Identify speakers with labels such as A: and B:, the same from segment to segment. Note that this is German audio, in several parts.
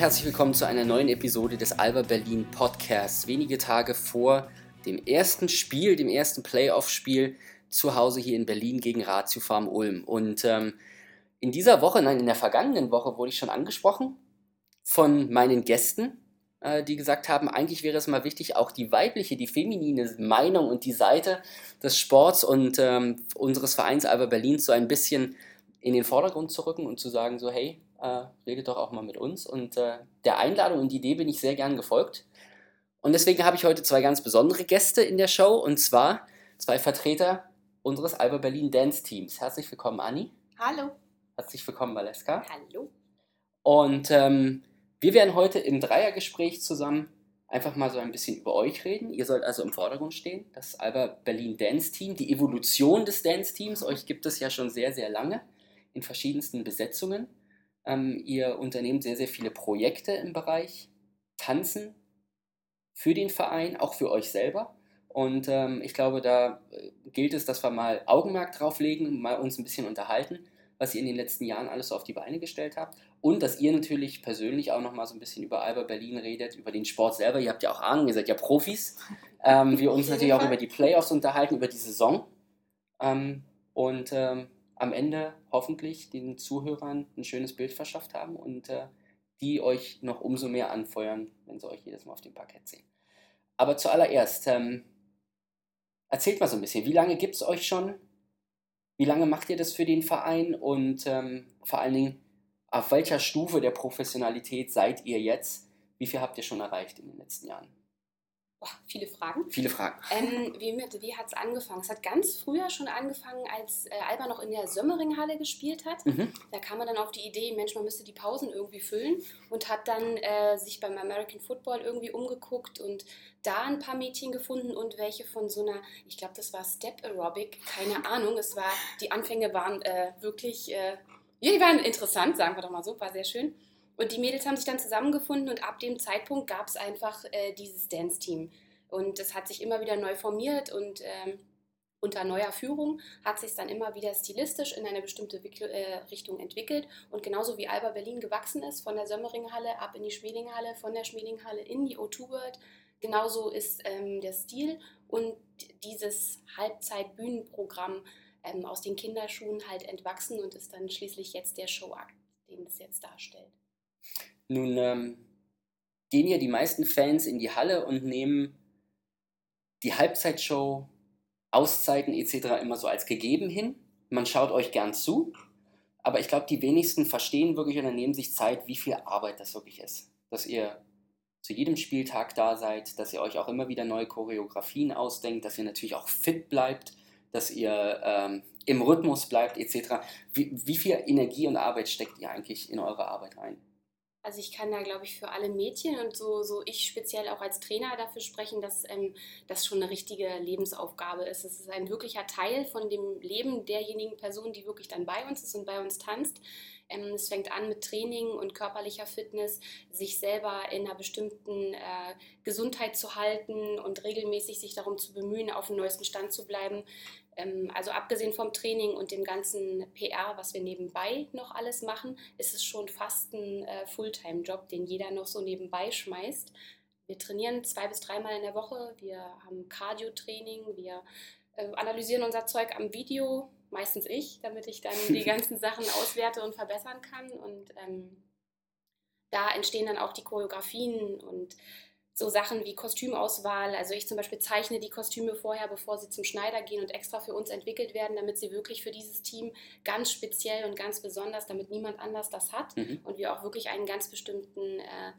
A: herzlich willkommen zu einer neuen Episode des Alba Berlin Podcasts. Wenige Tage vor dem ersten Spiel, dem ersten Playoff-Spiel zu Hause hier in Berlin gegen Ratio Farm Ulm. Und ähm, in dieser Woche, nein, in der vergangenen Woche wurde ich schon angesprochen von meinen Gästen, äh, die gesagt haben, eigentlich wäre es mal wichtig, auch die weibliche, die feminine Meinung und die Seite des Sports und ähm, unseres Vereins Alba Berlin so ein bisschen in den Vordergrund zu rücken und zu sagen, so hey, äh, redet doch auch mal mit uns. Und äh, der Einladung und Idee bin ich sehr gern gefolgt. Und deswegen habe ich heute zwei ganz besondere Gäste in der Show und zwar zwei Vertreter unseres Alba Berlin Dance Teams. Herzlich willkommen, Anni.
B: Hallo.
A: Herzlich willkommen, Valeska.
B: Hallo.
A: Und ähm, wir werden heute im Dreiergespräch zusammen einfach mal so ein bisschen über euch reden. Ihr sollt also im Vordergrund stehen. Das Alba Berlin Dance Team, die Evolution des Dance Teams. Euch gibt es ja schon sehr, sehr lange in verschiedensten Besetzungen. Ähm, ihr unternehmt sehr, sehr viele Projekte im Bereich Tanzen für den Verein, auch für euch selber. Und ähm, ich glaube, da äh, gilt es, dass wir mal Augenmerk drauf legen, mal uns ein bisschen unterhalten, was ihr in den letzten Jahren alles so auf die Beine gestellt habt. Und dass ihr natürlich persönlich auch noch mal so ein bisschen über Alba Berlin redet, über den Sport selber. Ihr habt ja auch Ahnung, ihr seid ja Profis. Ähm, wir uns natürlich auch über die Playoffs unterhalten, über die Saison. Ähm, und ähm, am Ende hoffentlich den Zuhörern ein schönes Bild verschafft haben und äh, die euch noch umso mehr anfeuern, wenn sie euch jedes Mal auf dem Parkett sehen. Aber zuallererst, ähm, erzählt mal so ein bisschen, wie lange gibt es euch schon? Wie lange macht ihr das für den Verein? Und ähm, vor allen Dingen, auf welcher Stufe der Professionalität seid ihr jetzt? Wie viel habt ihr schon erreicht in den letzten Jahren?
B: Boah, viele Fragen.
A: Viele Fragen.
B: Ähm, wie wie hat es angefangen? Es hat ganz früher schon angefangen, als äh, Alba noch in der Sömmeringhalle gespielt hat. Mhm. Da kam man dann auf die Idee, Mensch, man müsste die Pausen irgendwie füllen und hat dann äh, sich beim American Football irgendwie umgeguckt und da ein paar Mädchen gefunden und welche von so einer, ich glaube, das war Step Aerobic, keine Ahnung. Es war, die Anfänge waren äh, wirklich, äh, ja, die waren interessant, sagen wir doch mal so, war sehr schön. Und die Mädels haben sich dann zusammengefunden und ab dem Zeitpunkt gab es einfach äh, dieses Dance-Team. Und es hat sich immer wieder neu formiert und ähm, unter neuer Führung hat sich dann immer wieder stilistisch in eine bestimmte Wickl äh, Richtung entwickelt. Und genauso wie Alba Berlin gewachsen ist, von der Sömmeringhalle ab in die Schmelinghalle, von der Schmelinghalle in die O2 World, genauso ist ähm, der Stil und dieses Halbzeit-Bühnenprogramm ähm, aus den Kinderschuhen halt entwachsen und ist dann schließlich jetzt der Showakt, den es jetzt darstellt.
A: Nun ähm, gehen ja die meisten Fans in die Halle und nehmen die Halbzeitshow, Auszeiten etc. immer so als gegeben hin. Man schaut euch gern zu, aber ich glaube, die wenigsten verstehen wirklich oder nehmen sich Zeit, wie viel Arbeit das wirklich ist. Dass ihr zu jedem Spieltag da seid, dass ihr euch auch immer wieder neue Choreografien ausdenkt, dass ihr natürlich auch fit bleibt, dass ihr ähm, im Rhythmus bleibt etc. Wie, wie viel Energie und Arbeit steckt ihr eigentlich in eure Arbeit rein?
B: Also ich kann da, glaube ich, für alle Mädchen und so, so ich speziell auch als Trainer dafür sprechen, dass ähm, das schon eine richtige Lebensaufgabe ist. Es ist ein wirklicher Teil von dem Leben derjenigen Person, die wirklich dann bei uns ist und bei uns tanzt. Ähm, es fängt an mit Training und körperlicher Fitness, sich selber in einer bestimmten äh, Gesundheit zu halten und regelmäßig sich darum zu bemühen, auf dem neuesten Stand zu bleiben. Ähm, also abgesehen vom Training und dem ganzen PR, was wir nebenbei noch alles machen, ist es schon fast ein äh, Fulltime-Job, den jeder noch so nebenbei schmeißt. Wir trainieren zwei bis dreimal in der Woche, wir haben Cardio-Training, wir äh, analysieren unser Zeug am Video, meistens ich, damit ich dann die ganzen Sachen auswerte und verbessern kann. Und ähm, da entstehen dann auch die Choreografien und so Sachen wie Kostümauswahl. Also ich zum Beispiel zeichne die Kostüme vorher, bevor sie zum Schneider gehen und extra für uns entwickelt werden, damit sie wirklich für dieses Team ganz speziell und ganz besonders, damit niemand anders das hat mhm. und wir auch wirklich einen ganz bestimmten äh,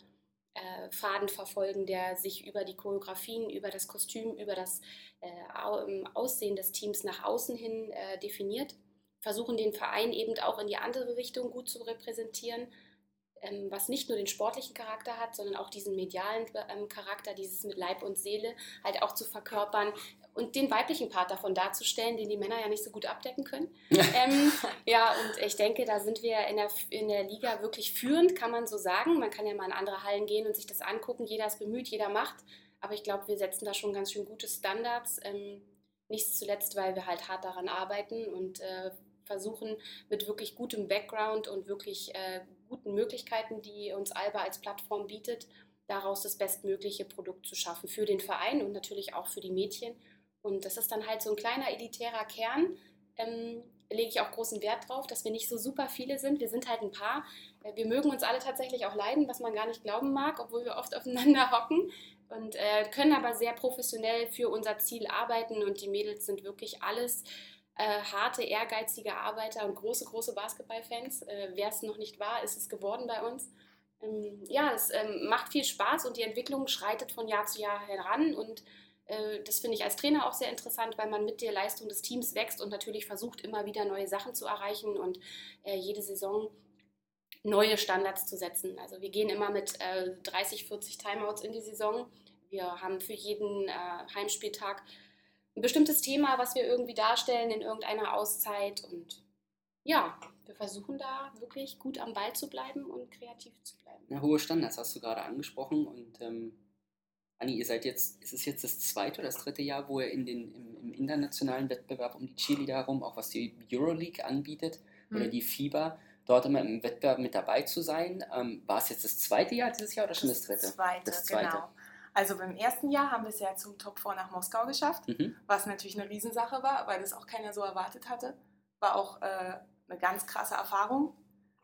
B: äh, Faden verfolgen, der sich über die Choreografien, über das Kostüm, über das äh, Aussehen des Teams nach außen hin äh, definiert. Versuchen den Verein eben auch in die andere Richtung gut zu repräsentieren ähm, was nicht nur den sportlichen Charakter hat, sondern auch diesen medialen ähm, Charakter, dieses mit Leib und Seele halt auch zu verkörpern und den weiblichen Part davon darzustellen, den die Männer ja nicht so gut abdecken können. ähm, ja, und ich denke, da sind wir in der, in der Liga wirklich führend, kann man so sagen. Man kann ja mal in andere Hallen gehen und sich das angucken. Jeder ist bemüht, jeder macht. Aber ich glaube, wir setzen da schon ganz schön gute Standards. Ähm, nicht zuletzt, weil wir halt hart daran arbeiten und äh, versuchen, mit wirklich gutem Background und wirklich äh, guten Möglichkeiten, die uns Alba als Plattform bietet, daraus das bestmögliche Produkt zu schaffen für den Verein und natürlich auch für die Mädchen. Und das ist dann halt so ein kleiner elitärer Kern. Ähm, lege ich auch großen Wert drauf, dass wir nicht so super viele sind. Wir sind halt ein paar. Äh, wir mögen uns alle tatsächlich auch leiden, was man gar nicht glauben mag, obwohl wir oft aufeinander hocken und äh, können aber sehr professionell für unser Ziel arbeiten. Und die Mädels sind wirklich alles äh, harte, ehrgeizige Arbeiter und große, große Basketballfans. Äh, Wer es noch nicht war, ist es geworden bei uns. Ähm, ja, es ähm, macht viel Spaß und die Entwicklung schreitet von Jahr zu Jahr heran und äh, das finde ich als Trainer auch sehr interessant, weil man mit der Leistung des Teams wächst und natürlich versucht, immer wieder neue Sachen zu erreichen und äh, jede Saison neue Standards zu setzen. Also wir gehen immer mit 30, 40 Timeouts in die Saison. Wir haben für jeden Heimspieltag ein bestimmtes Thema, was wir irgendwie darstellen in irgendeiner Auszeit und ja, wir versuchen da wirklich gut am Ball zu bleiben und kreativ zu bleiben.
A: Ja, hohe Standards hast du gerade angesprochen und ähm, Anni, ihr seid jetzt, ist es jetzt das zweite oder das dritte Jahr, wo ihr in den, im, im internationalen Wettbewerb um die Cheerleader herum, auch was die Euroleague anbietet mhm. oder die FIBA, dort immer im Wettbewerb mit dabei zu sein. Ähm, war es jetzt das zweite Jahr dieses Jahr oder schon das, das dritte?
C: Zweite, das zweite, genau. Also beim ersten Jahr haben wir es ja zum Top 4 nach Moskau geschafft, mhm. was natürlich eine Riesensache war, weil das auch keiner so erwartet hatte. War auch äh, eine ganz krasse Erfahrung.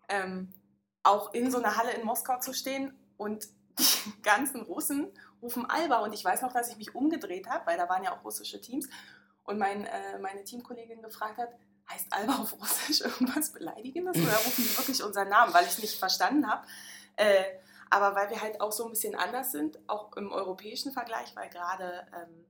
C: Ähm, auch in so einer Halle in Moskau zu stehen und die ganzen Russen rufen Alba und ich weiß noch, dass ich mich umgedreht habe, weil da waren ja auch russische Teams und mein, äh, meine Teamkollegin gefragt hat, heißt Alba auf Russisch irgendwas Beleidigendes oder rufen die wirklich unseren Namen, weil ich es nicht verstanden habe. Äh, aber weil wir halt auch so ein bisschen anders sind, auch im europäischen Vergleich, weil gerade ähm,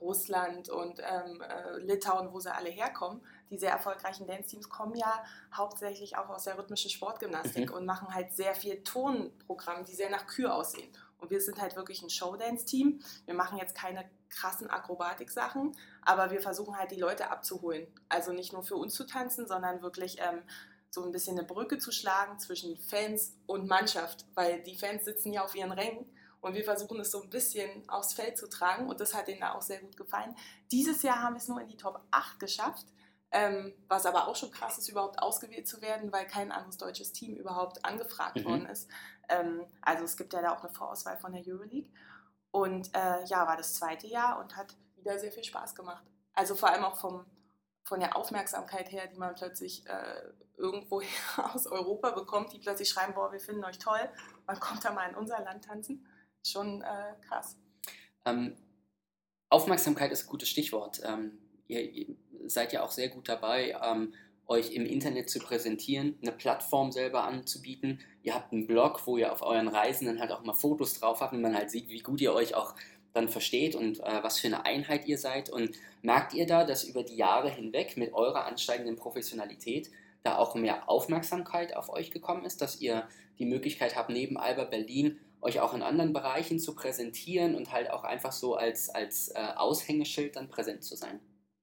C: Russland und ähm, äh, Litauen, wo sie alle herkommen, die sehr erfolgreichen Dance-Teams kommen ja hauptsächlich auch aus der rhythmischen Sportgymnastik mhm. und machen halt sehr viel Tonprogramme, die sehr nach Kür aussehen. Und wir sind halt wirklich ein Showdance-Team. Wir machen jetzt keine krassen Akrobatik-Sachen, aber wir versuchen halt die Leute abzuholen. Also nicht nur für uns zu tanzen, sondern wirklich ähm, so ein bisschen eine Brücke zu schlagen zwischen Fans und Mannschaft, weil die Fans sitzen ja auf ihren Rängen und wir versuchen es so ein bisschen aufs Feld zu tragen und das hat ihnen auch sehr gut gefallen. Dieses Jahr haben wir es nur in die Top 8 geschafft, ähm, was aber auch schon krass ist, überhaupt ausgewählt zu werden, weil kein anderes deutsches Team überhaupt angefragt mhm. worden ist. Ähm, also es gibt ja da auch eine Vorauswahl von der Euroleague. Und äh, ja, war das zweite Jahr und hat wieder sehr viel Spaß gemacht. Also vor allem auch vom, von der Aufmerksamkeit her, die man plötzlich äh, irgendwo aus Europa bekommt, die plötzlich schreiben, boah, wir finden euch toll, man kommt da mal in unser Land tanzen. Schon äh, krass.
A: Ähm, Aufmerksamkeit ist ein gutes Stichwort. Ähm, ihr, ihr, seid ja auch sehr gut dabei, ähm, euch im Internet zu präsentieren, eine Plattform selber anzubieten. Ihr habt einen Blog, wo ihr auf euren Reisen dann halt auch mal Fotos drauf habt und man halt sieht, wie gut ihr euch auch dann versteht und äh, was für eine Einheit ihr seid. Und merkt ihr da, dass über die Jahre hinweg mit eurer ansteigenden Professionalität da auch mehr Aufmerksamkeit auf euch gekommen ist, dass ihr die Möglichkeit habt, neben Alba Berlin euch auch in anderen Bereichen zu präsentieren und halt auch einfach so als, als äh, Aushängeschild dann präsent zu sein?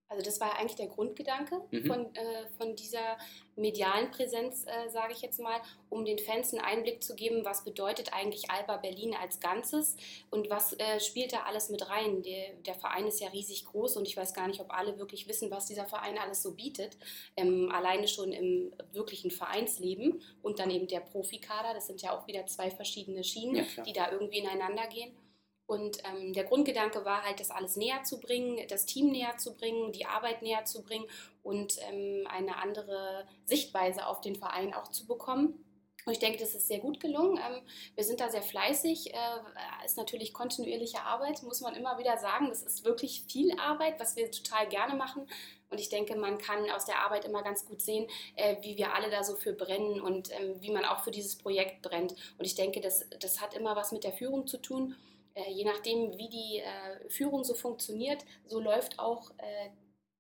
B: Also das war eigentlich der Grundgedanke mhm. von, äh, von dieser medialen Präsenz, äh, sage ich jetzt mal, um den Fans einen Einblick zu geben, was bedeutet eigentlich Alba Berlin als Ganzes und was äh, spielt da alles mit rein. Der, der, Verein ist ja riesig groß und ich weiß gar nicht, ob alle wirklich wissen, was dieser Verein alles so bietet. Ähm, alleine schon im wirklichen Vereinsleben und dann eben der Profikader, das sind ja auch wieder zwei verschiedene Schienen, ja, die da irgendwie ineinander gehen. Und ähm, der Grundgedanke war halt, das alles näher zu bringen, das Team näher zu bringen, die Arbeit näher zu bringen und ähm, eine andere Sichtweise auf den Verein auch zu bekommen. Und ich denke, das ist sehr gut gelungen. Ähm, wir sind da sehr fleißig. Äh, ist natürlich kontinuierliche Arbeit, muss man immer wieder sagen. Das ist wirklich viel Arbeit, was wir total gerne machen. Und ich denke, man kann aus der Arbeit immer ganz gut sehen, äh, wie wir alle da so für brennen und ähm, wie man auch für dieses Projekt brennt. Und ich denke, das, das hat immer was mit der Führung zu tun. Äh, je nachdem, wie die äh, Führung so funktioniert, so läuft auch äh,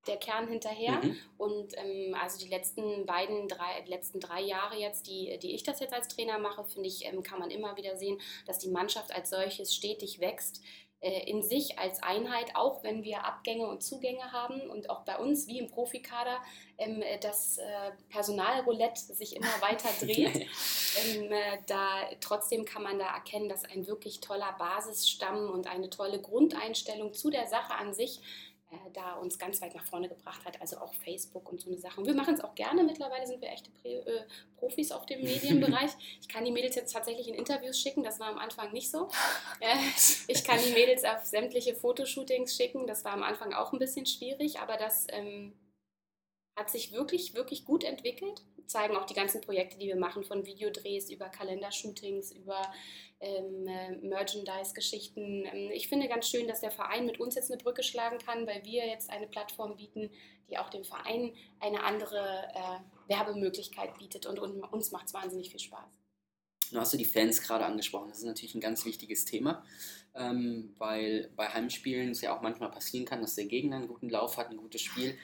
B: der Kern hinterher. Mhm. Und ähm, also die letzten beiden, drei, letzten drei Jahre jetzt, die, die ich das jetzt als Trainer mache, finde ich, ähm, kann man immer wieder sehen, dass die Mannschaft als solches stetig wächst. Äh, in sich als Einheit, auch wenn wir Abgänge und Zugänge haben und auch bei uns wie im Profikader ähm, äh, das äh, Personalroulette sich immer weiter dreht. ähm, äh, da trotzdem kann man da erkennen, dass ein wirklich toller Basisstamm und eine tolle Grundeinstellung zu der Sache an sich äh, da uns ganz weit nach vorne gebracht hat, also auch Facebook und so eine Sache. Und wir machen es auch gerne. Mittlerweile sind wir echte Prä äh, Profis auf dem Medienbereich. Ich kann die Mädels jetzt tatsächlich in Interviews schicken, das war am Anfang nicht so. Äh, ich kann die Mädels auf sämtliche Fotoshootings schicken, das war am Anfang auch ein bisschen schwierig, aber das ähm, hat sich wirklich, wirklich gut entwickelt. Zeigen auch die ganzen Projekte, die wir machen, von Videodrehs über Kalendershootings, über ähm, äh, Merchandise-Geschichten. Ähm, ich finde ganz schön, dass der Verein mit uns jetzt eine Brücke schlagen kann, weil wir jetzt eine Plattform bieten, die auch dem Verein eine andere äh, Werbemöglichkeit bietet und, und uns macht es wahnsinnig viel Spaß.
A: Du hast du die Fans gerade angesprochen. Das ist natürlich ein ganz wichtiges Thema, ähm, weil bei Heimspielen es ja auch manchmal passieren kann, dass der Gegner einen guten Lauf hat, ein gutes Spiel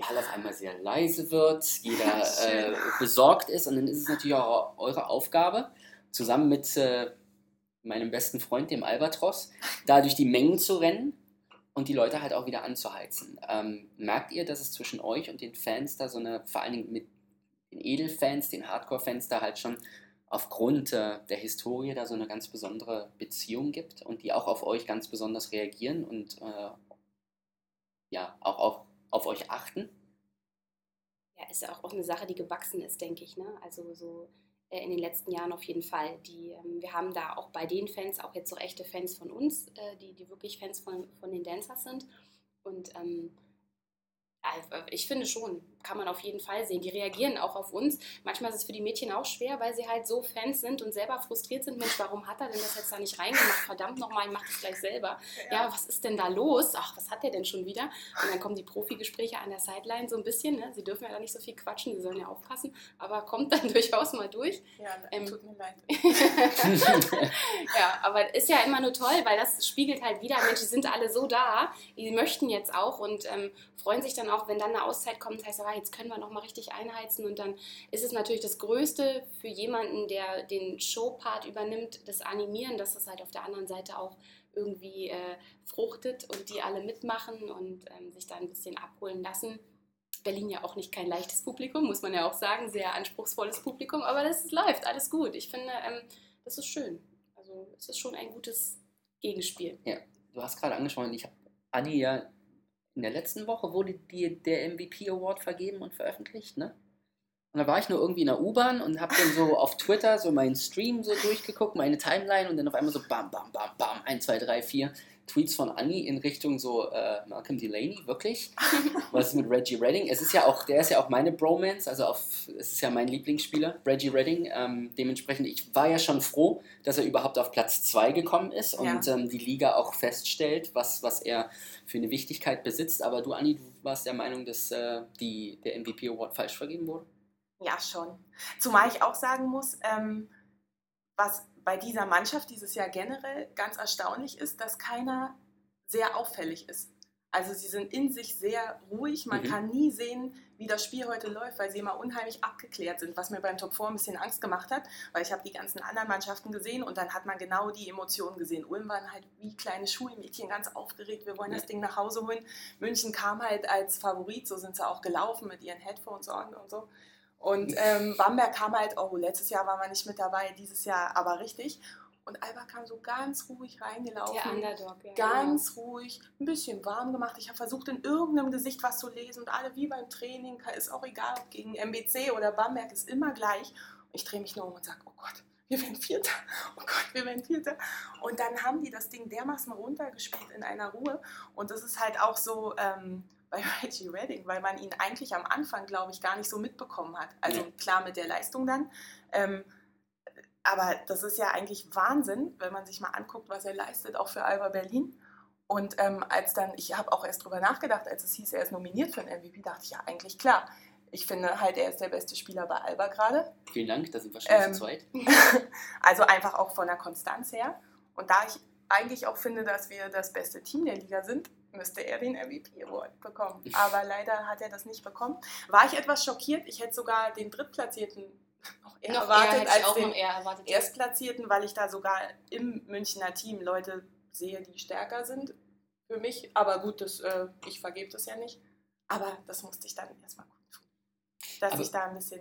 A: die Halle auf einmal sehr leise wird, jeder äh, besorgt ist und dann ist es natürlich auch eure Aufgabe, zusammen mit äh, meinem besten Freund, dem Albatros, da durch die Mengen zu rennen und die Leute halt auch wieder anzuheizen. Ähm, merkt ihr, dass es zwischen euch und den Fans da so eine, vor allen Dingen mit den Edelfans, den Hardcore-Fans da halt schon aufgrund äh, der Historie da so eine ganz besondere Beziehung gibt und die auch auf euch ganz besonders reagieren und äh, ja, auch auf auf euch achten?
B: Ja, ist ja auch eine Sache, die gewachsen ist, denke ich. Ne? Also so äh, in den letzten Jahren auf jeden Fall. Die, ähm, wir haben da auch bei den Fans auch jetzt so echte Fans von uns, äh, die, die wirklich Fans von, von den Dancers sind. Und ähm, also, ich finde schon, kann man auf jeden Fall sehen. Die reagieren auch auf uns. Manchmal ist es für die Mädchen auch schwer, weil sie halt so Fans sind und selber frustriert sind. Mensch, warum hat er denn das jetzt da nicht reingemacht? Verdammt nochmal, ich mach das gleich selber. Ja. ja. was ist denn da los? Ach, was hat der denn schon wieder? Und dann kommen die Profi-Gespräche an der Sideline so ein bisschen. Ne? Sie dürfen ja da nicht so viel quatschen, sie sollen ja aufpassen, aber kommt dann durchaus mal durch.
C: Ja, ähm, tut mir leid.
B: ja, aber ist ja immer nur toll, weil das spiegelt halt wieder, Mensch, die sind alle so da, die möchten jetzt auch und ähm, freuen sich dann auch, wenn dann eine Auszeit kommt, heißt, aber jetzt können wir noch mal richtig einheizen und dann ist es natürlich das Größte für jemanden, der den Showpart übernimmt, das Animieren, dass das halt auf der anderen Seite auch irgendwie äh, fruchtet und die alle mitmachen und ähm, sich da ein bisschen abholen lassen. Berlin ja auch nicht kein leichtes Publikum, muss man ja auch sagen, sehr anspruchsvolles Publikum, aber das läuft, alles gut. Ich finde, ähm, das ist schön. Also es ist schon ein gutes Gegenspiel.
A: Ja, du hast gerade angesprochen, ich habe Anni ja in der letzten Woche wurde die, der MVP Award vergeben und veröffentlicht, ne? Und da war ich nur irgendwie in der U-Bahn und habe dann so auf Twitter so meinen Stream so durchgeguckt, meine Timeline und dann auf einmal so bam, bam, bam, bam, 1, 2, 3, 4 Tweets von Annie in Richtung so äh, Malcolm Delaney, wirklich. Was ist mit Reggie Redding? Es ist ja auch, der ist ja auch meine Bromance, also auf, es ist ja mein Lieblingsspieler, Reggie Redding. Ähm, dementsprechend, ich war ja schon froh, dass er überhaupt auf Platz 2 gekommen ist und ja. ähm, die Liga auch feststellt, was, was er für eine Wichtigkeit besitzt. Aber du, Anni, du warst der Meinung, dass äh, die, der MVP Award falsch vergeben wurde?
C: Ja, schon. Zumal ich auch sagen muss, ähm, was bei dieser Mannschaft dieses Jahr generell ganz erstaunlich ist, dass keiner sehr auffällig ist. Also sie sind in sich sehr ruhig. Man mhm. kann nie sehen, wie das Spiel heute läuft, weil sie immer unheimlich abgeklärt sind, was mir beim Top 4 ein bisschen Angst gemacht hat, weil ich habe die ganzen anderen Mannschaften gesehen und dann hat man genau die Emotionen gesehen. Ulm waren halt wie kleine Schulmädchen ganz aufgeregt, wir wollen das Ding nach Hause holen. München kam halt als Favorit, so sind sie auch gelaufen mit ihren Headphones on und so. Und ähm, Bamberg kam halt, oh, letztes Jahr war man nicht mit dabei, dieses Jahr aber richtig. Und Alba kam so ganz ruhig reingelaufen.
B: Der Underdog, ja.
C: Ganz genau. ruhig, ein bisschen warm gemacht. Ich habe versucht, in irgendeinem Gesicht was zu lesen. Und alle wie beim Training, ist auch egal, ob gegen MBC oder Bamberg, ist immer gleich. Und ich drehe mich nur um und sage, oh Gott, wir werden Vierter. Oh Gott, wir werden Vierter. Und dann haben die das Ding dermaßen runtergespielt in einer Ruhe. Und das ist halt auch so... Ähm, bei Reggie Redding, weil man ihn eigentlich am Anfang, glaube ich, gar nicht so mitbekommen hat. Also klar mit der Leistung dann. Ähm, aber das ist ja eigentlich Wahnsinn, wenn man sich mal anguckt, was er leistet, auch für Alba Berlin. Und ähm, als dann, ich habe auch erst drüber nachgedacht, als es hieß, er ist nominiert für den MVP, dachte ich ja eigentlich klar. Ich finde halt, er ist der beste Spieler bei Alba gerade.
A: Vielen Dank, da sind wir schon ähm, zu zweit.
C: also einfach auch von der Konstanz her. Und da ich eigentlich auch finde, dass wir das beste Team der Liga sind, müsste er den MVP Award bekommen. Aber leider hat er das nicht bekommen. War ich etwas schockiert. Ich hätte sogar den Drittplatzierten noch eher noch erwartet eher, als den erwartet, Erstplatzierten, weil ich da sogar im Münchner Team Leute sehe, die stärker sind für mich. Aber gut, das, äh, ich vergebe das ja nicht. Aber das musste ich dann erstmal gut tun. Dass Aber, ich da ein bisschen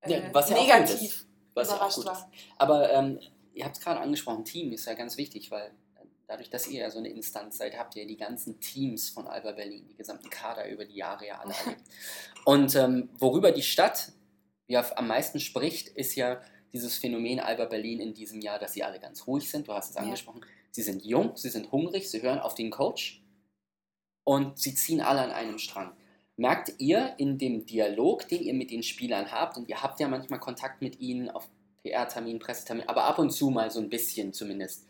C: äh, ja, was negativ
A: ja was überrascht ja war. Aber ähm, ihr habt es gerade angesprochen, Team ist ja ganz wichtig, weil dadurch, dass ihr ja so eine Instanz seid, habt ihr die ganzen Teams von Alba Berlin, die gesamten Kader über die Jahre ja alle erlebt. Und ähm, worüber die Stadt ja am meisten spricht, ist ja dieses Phänomen Alba Berlin in diesem Jahr, dass sie alle ganz ruhig sind. Du hast es ja. angesprochen. Sie sind jung, sie sind hungrig, sie hören auf den Coach und sie ziehen alle an einem Strang. Merkt ihr in dem Dialog, den ihr mit den Spielern habt, und ihr habt ja manchmal Kontakt mit ihnen auf PR-Termin, Pressetermin, aber ab und zu mal so ein bisschen zumindest.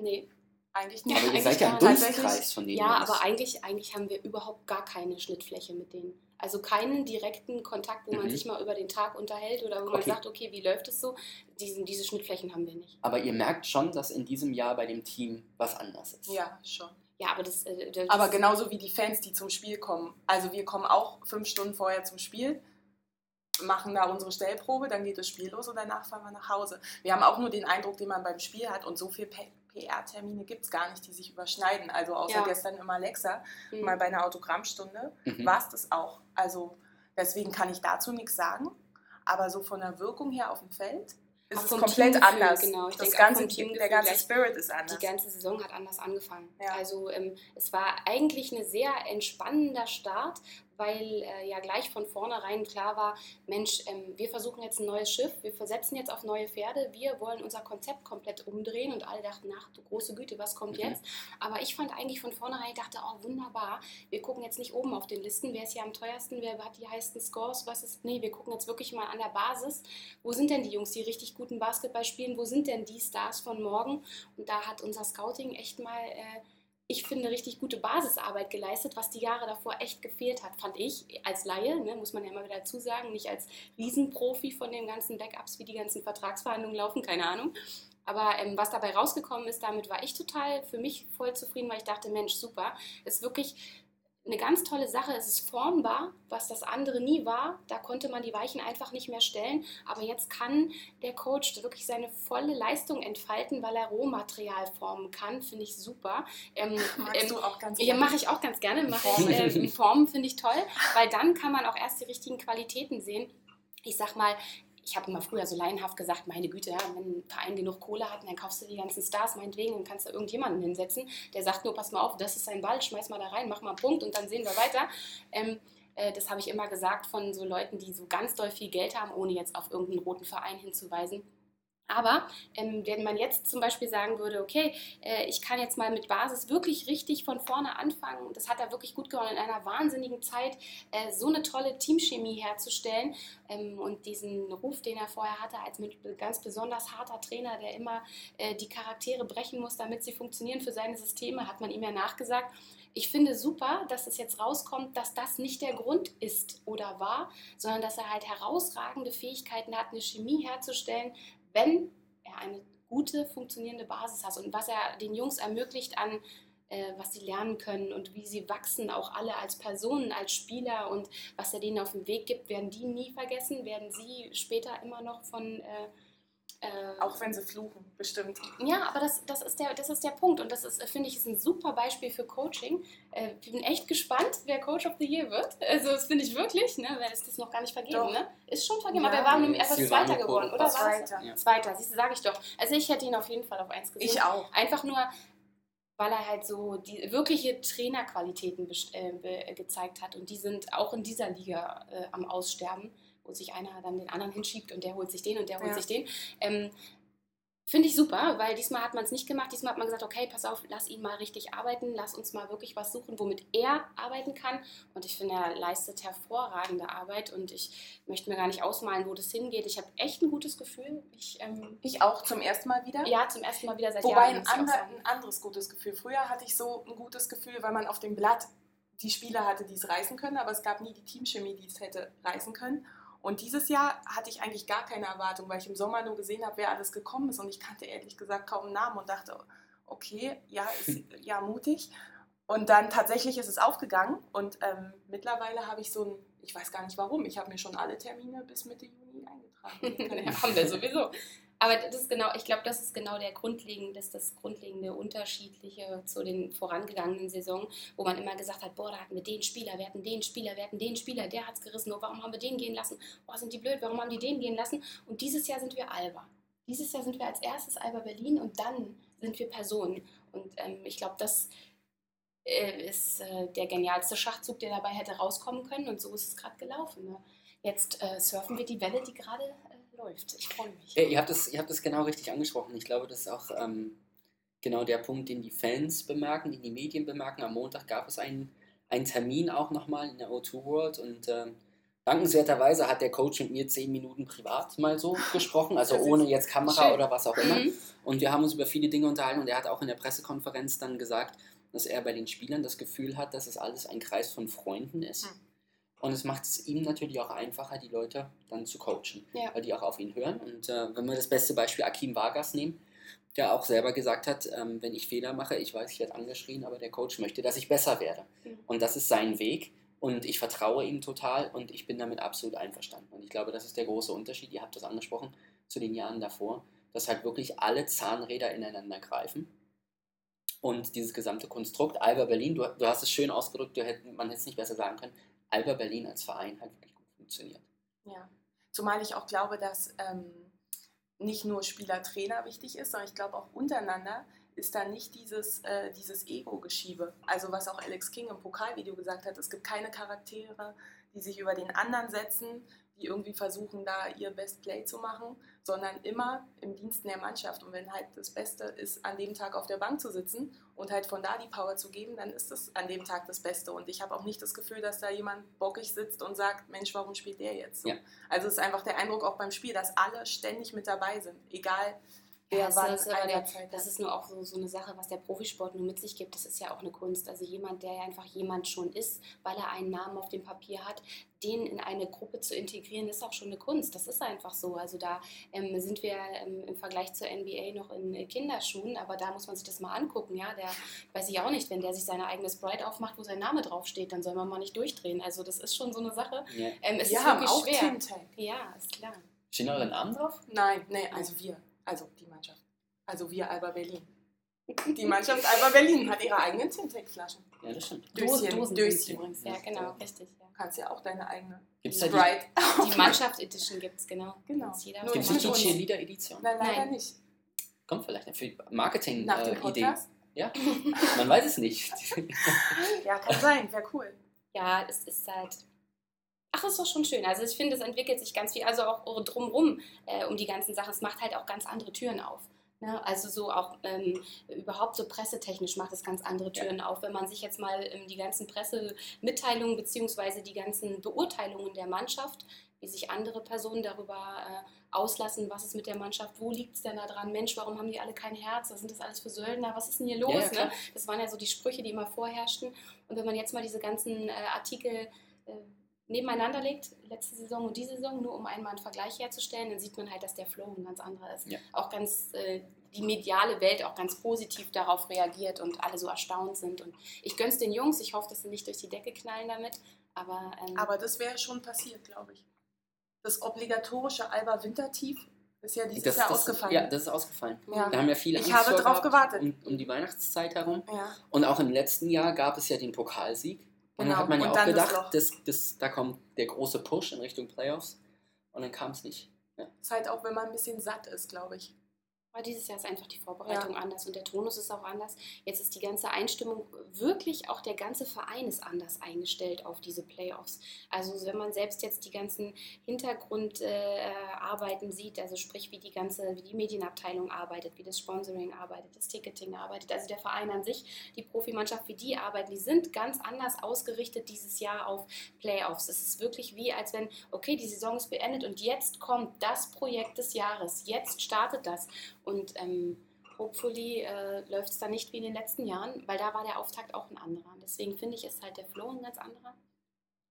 B: Nee.
C: Eigentlich nicht.
A: Aber ihr seid ja ein Dunstkreis von denen.
B: Ja, aber eigentlich, eigentlich haben wir überhaupt gar keine Schnittfläche mit denen. Also keinen direkten Kontakt, wo mhm. man sich mal über den Tag unterhält oder wo okay. man sagt, okay, wie läuft es so? Diesen, diese Schnittflächen haben wir nicht.
A: Aber ihr merkt schon, dass in diesem Jahr bei dem Team was anders ist.
C: Ja, schon.
B: Ja, aber das, äh, das
C: Aber genauso wie die Fans, die zum Spiel kommen. Also wir kommen auch fünf Stunden vorher zum Spiel, machen da unsere Stellprobe, dann geht das Spiel los und danach fahren wir nach Hause. Wir haben auch nur den Eindruck, den man beim Spiel hat und so viel PR-Termine gibt es gar nicht, die sich überschneiden. Also außer ja. gestern im Alexa, mhm. mal bei einer Autogrammstunde, mhm. war es das auch. Also deswegen kann ich dazu nichts sagen. Aber so von der Wirkung her auf dem Feld ist es komplett Teamgefühl, anders.
B: Genau, ich
C: das
B: denke
C: ganze, der ganze Spirit ist anders.
B: Die ganze Saison hat anders angefangen. Ja. Also ähm, es war eigentlich ein sehr entspannender Start, weil äh, ja gleich von vornherein klar war, Mensch, ähm, wir versuchen jetzt ein neues Schiff, wir versetzen jetzt auf neue Pferde, wir wollen unser Konzept komplett umdrehen und alle dachten, ach du große Güte, was kommt mhm. jetzt? Aber ich fand eigentlich von vornherein, ich dachte, oh wunderbar, wir gucken jetzt nicht oben auf den Listen, wer ist hier am teuersten, wer hat die heißen Scores, was ist, nee, wir gucken jetzt wirklich mal an der Basis, wo sind denn die Jungs, die richtig guten Basketball spielen, wo sind denn die Stars von morgen? Und da hat unser Scouting echt mal... Äh, ich finde, richtig gute Basisarbeit geleistet, was die Jahre davor echt gefehlt hat, fand ich als Laie, ne, muss man ja immer wieder dazu sagen, nicht als Riesenprofi von den ganzen Backups, wie die ganzen Vertragsverhandlungen laufen, keine Ahnung. Aber ähm, was dabei rausgekommen ist, damit war ich total für mich voll zufrieden, weil ich dachte, Mensch, super, ist wirklich eine ganz tolle Sache. Es ist formbar, was das andere nie war. Da konnte man die Weichen einfach nicht mehr stellen. Aber jetzt kann der Coach wirklich seine volle Leistung entfalten, weil er Rohmaterial formen kann. Finde ich super.
C: Ähm, Magst ähm, du auch ganz
B: gerne? Ja, mache ich auch ganz gerne. Mach ich, äh, Formen finde ich toll, weil dann kann man auch erst die richtigen Qualitäten sehen. Ich sag mal, ich habe immer früher so laienhaft gesagt, meine Güte, ja, wenn ein Verein genug Kohle hat, dann kaufst du die ganzen Stars meinetwegen und kannst da irgendjemanden hinsetzen, der sagt nur, pass mal auf, das ist ein Ball, schmeiß mal da rein, mach mal einen Punkt und dann sehen wir weiter. Ähm, äh, das habe ich immer gesagt von so Leuten, die so ganz doll viel Geld haben, ohne jetzt auf irgendeinen roten Verein hinzuweisen aber ähm, wenn man jetzt zum Beispiel sagen würde, okay, äh, ich kann jetzt mal mit Basis wirklich richtig von vorne anfangen, das hat er wirklich gut geholfen, in einer wahnsinnigen Zeit äh, so eine tolle Teamchemie herzustellen ähm, und diesen Ruf, den er vorher hatte, als mit ganz besonders harter Trainer, der immer äh, die Charaktere brechen muss, damit sie funktionieren für seine Systeme, hat man ihm ja nachgesagt. Ich finde super, dass es jetzt rauskommt, dass das nicht der Grund ist oder war, sondern dass er halt herausragende Fähigkeiten hat, eine Chemie herzustellen, wenn er eine gute, funktionierende Basis hat und was er den Jungs ermöglicht an äh, was sie lernen können und wie sie wachsen, auch alle als Personen, als Spieler und was er denen auf den Weg gibt, werden die nie vergessen, werden sie später immer noch von äh,
C: äh, auch wenn sie fluchen, bestimmt.
B: Ja, aber das, das, ist, der, das ist der Punkt. Und das ist, finde ich, ist ein super Beispiel für Coaching. Äh, ich bin echt gespannt, wer Coach of the Year wird. Also, das finde ich wirklich, ne? Wer ist das noch gar nicht vergeben, ne? Ist schon vergeben, ja, aber er war nur erst Zweiter geworden, oder?
C: Zweiter.
B: Ja. Zweiter, siehst du, sage ich doch. Also, ich hätte ihn auf jeden Fall auf eins gesehen.
C: Ich auch.
B: Einfach nur, weil er halt so die wirkliche Trainerqualitäten äh, gezeigt hat. Und die sind auch in dieser Liga äh, am Aussterben wo sich einer dann den anderen hinschiebt und der holt sich den und der holt ja. sich den. Ähm, Finde ich super, weil diesmal hat man es nicht gemacht. Diesmal hat man gesagt, okay, pass auf, lass ihn mal richtig arbeiten, lass uns mal wirklich was suchen, womit er arbeiten kann. Und ich finde, er leistet hervorragende Arbeit und ich möchte mir gar nicht ausmalen, wo das hingeht. Ich habe echt ein gutes Gefühl.
C: Ich, ähm, ich auch zum ersten Mal wieder.
B: Ja, zum ersten Mal wieder seit
C: Wobei
B: Jahren.
C: Wobei ein, ander, ein anderes gutes Gefühl. Früher hatte ich so ein gutes Gefühl, weil man auf dem Blatt die Spieler hatte, die es reißen können, aber es gab nie die Teamchemie, die es hätte reißen können. Und dieses Jahr hatte ich eigentlich gar keine Erwartung, weil ich im Sommer nur gesehen habe, wer alles gekommen ist. Und ich kannte ehrlich gesagt kaum einen Namen und dachte, okay, ja, ist ja mutig. Und dann tatsächlich ist es aufgegangen. Und ähm, mittlerweile habe ich so ein, ich weiß gar nicht warum, ich habe mir schon alle Termine bis Mitte Juni eingetragen.
B: ja, haben wir sowieso. Aber das ist genau, ich glaube, das ist genau der grundlegende, das, das grundlegende Unterschiedliche zu den vorangegangenen Saisonen, wo man immer gesagt hat, boah, da hatten wir den Spieler, wir hatten den Spieler, wir hatten den Spieler, der hat es gerissen, oh, warum haben wir den gehen lassen? Boah, sind die blöd, warum haben die den gehen lassen? Und dieses Jahr sind wir Alba. Dieses Jahr sind wir als erstes Alba Berlin und dann sind wir Personen. Und ähm, ich glaube, das äh, ist äh, der genialste Schachzug, der dabei hätte rauskommen können. Und so ist es gerade gelaufen. Ne? Jetzt äh, surfen wir die Welle, die gerade läuft. Ich freue mich.
A: Ja, ihr, habt das, ihr habt das genau richtig angesprochen. Ich glaube, das ist auch ähm, genau der Punkt, den die Fans bemerken, den die Medien bemerken. Am Montag gab es einen, einen Termin auch nochmal in der O2 World und ähm, dankenswerterweise hat der Coach mit mir zehn Minuten privat mal so gesprochen, also ohne jetzt Kamera schön. oder was auch immer. Mhm. Und wir haben uns über viele Dinge unterhalten und er hat auch in der Pressekonferenz dann gesagt, dass er bei den Spielern das Gefühl hat, dass es alles ein Kreis von Freunden ist. Mhm. Und es macht es ihm natürlich auch einfacher, die Leute dann zu coachen, ja. weil die auch auf ihn hören. Und äh, wenn wir das beste Beispiel Akim Vargas nehmen, der auch selber gesagt hat, ähm, wenn ich Fehler mache, ich weiß, ich werde angeschrien, aber der Coach möchte, dass ich besser werde. Mhm. Und das ist sein Weg und ich vertraue ihm total und ich bin damit absolut einverstanden. Und ich glaube, das ist der große Unterschied, ihr habt das angesprochen, zu den Jahren davor, dass halt wirklich alle Zahnräder ineinander greifen und dieses gesamte Konstrukt, Alba Berlin, du, du hast es schön ausgedrückt, hätt, man hätte es nicht besser sagen können, Alba Berlin als Verein hat wirklich gut funktioniert.
C: Ja, zumal ich auch glaube, dass ähm, nicht nur Spieler-Trainer wichtig ist, sondern ich glaube auch untereinander ist da nicht dieses, äh, dieses Ego-Geschiebe. Also was auch Alex King im Pokalvideo gesagt hat, es gibt keine Charaktere, die sich über den anderen setzen, die irgendwie versuchen, da ihr Best Play zu machen, sondern immer im Diensten der Mannschaft. Und wenn halt das Beste ist, an dem Tag auf der Bank zu sitzen und halt von da die Power zu geben, dann ist das an dem Tag das Beste. Und ich habe auch nicht das Gefühl, dass da jemand bockig sitzt und sagt, Mensch, warum spielt der jetzt? So. Ja. Also es ist einfach der Eindruck auch beim Spiel, dass alle ständig mit dabei sind, egal
B: ja, das, ist, der, das ist nur auch so, so eine Sache, was der Profisport nur mit sich gibt. Das ist ja auch eine Kunst. Also jemand, der ja einfach jemand schon ist, weil er einen Namen auf dem Papier hat, den in eine Gruppe zu integrieren, ist auch schon eine Kunst. Das ist einfach so. Also da ähm, sind wir ähm, im Vergleich zur NBA noch in Kinderschuhen, aber da muss man sich das mal angucken. Ja, der weiß ich auch nicht, wenn der sich seine eigene Sprite aufmacht, wo sein Name draufsteht, dann soll man mal nicht durchdrehen. Also das ist schon so eine Sache.
C: Ja. Ähm, es wir ist haben auch schwer.
B: Ja, ist klar.
A: Stehen eure Namen drauf?
C: Nein, nee, also wir. Also. Also wir Alba Berlin. Die Mannschaft Alba Berlin hat ihre eigenen Tintek-Flaschen.
A: Ja, das stimmt.
B: Döschen, Dosen Döschen. übrigens. Ja, genau, richtig. Ja.
C: Du kannst ja auch deine eigene.
B: Gibt's die, Sprite. Die, die Mannschaft Edition gibt es, genau.
C: genau.
A: Gibt es nicht die Cheerleader-Edition?
C: Nein, leider Nein. nicht.
A: Kommt vielleicht für Marketing-Ideen.
C: Nach dem äh,
A: Ja, man weiß es nicht.
C: ja, kann sein, wäre cool.
B: Ja, es ist halt Ach, ist doch schon schön. Also ich finde, es entwickelt sich ganz viel, also auch drumherum äh, um die ganzen Sachen. Es macht halt auch ganz andere Türen auf. Ne? Also so auch ähm, überhaupt so pressetechnisch macht es ganz andere Türen ja. auf. Wenn man sich jetzt mal ähm, die ganzen Pressemitteilungen bzw. die ganzen Beurteilungen der Mannschaft, wie sich andere Personen darüber äh, auslassen, was ist mit der Mannschaft, wo liegt es denn da dran, Mensch, warum haben die alle kein Herz, was sind das alles für Söldner, was ist denn hier los? Ja, ne? Das waren ja so die Sprüche, die immer vorherrschten. Und wenn man jetzt mal diese ganzen äh, Artikel äh, nebeneinander legt, letzte Saison und diese Saison, nur um einmal einen Vergleich herzustellen, dann sieht man halt, dass der Flow ein ganz anderer ist. Ja. Auch ganz äh, die mediale Welt auch ganz positiv darauf reagiert und alle so erstaunt sind. Und ich gönn's den Jungs, ich hoffe, dass sie nicht durch die Decke knallen damit. Aber,
C: ähm, aber das wäre schon passiert, glaube ich. Das obligatorische Alba Wintertief ist ja dieses
A: das,
C: Jahr
A: das,
C: ausgefallen.
A: Ja, das ist ausgefallen. Ja. Da haben ja viele
C: Ich habe darauf gewartet.
A: Um, um, die Weihnachtszeit herum.
C: Ja.
A: Und auch im letzten Jahr gab es ja den Pokalsieg. Und genau. dann hat man ja auch gedacht, das, das, da kommt der große Push in Richtung Playoffs. Und dann kam es nicht.
C: Ja. Ist halt auch, wenn man ein bisschen satt ist, glaube ich.
B: Aber dieses Jahr ist einfach die Vorbereitung ja. anders und der Tonus ist auch anders. Jetzt ist die ganze Einstimmung wirklich, auch der ganze Verein ist anders eingestellt auf diese Playoffs. Also wenn man selbst jetzt die ganzen Hintergrundarbeiten äh, sieht, also sprich wie die ganze, wie die Medienabteilung arbeitet, wie das Sponsoring arbeitet, das Ticketing arbeitet, also der Verein an sich, die Profimannschaft, wie die arbeiten, die sind ganz anders ausgerichtet dieses Jahr auf Playoffs. Es ist wirklich wie, als wenn, okay, die Saison ist beendet und jetzt kommt das Projekt des Jahres, jetzt startet das. Und ähm, hopefully äh, läuft es dann nicht wie in den letzten Jahren, weil da war der Auftakt auch ein anderer. Deswegen finde ich, ist halt der Flow ein ganz anderer.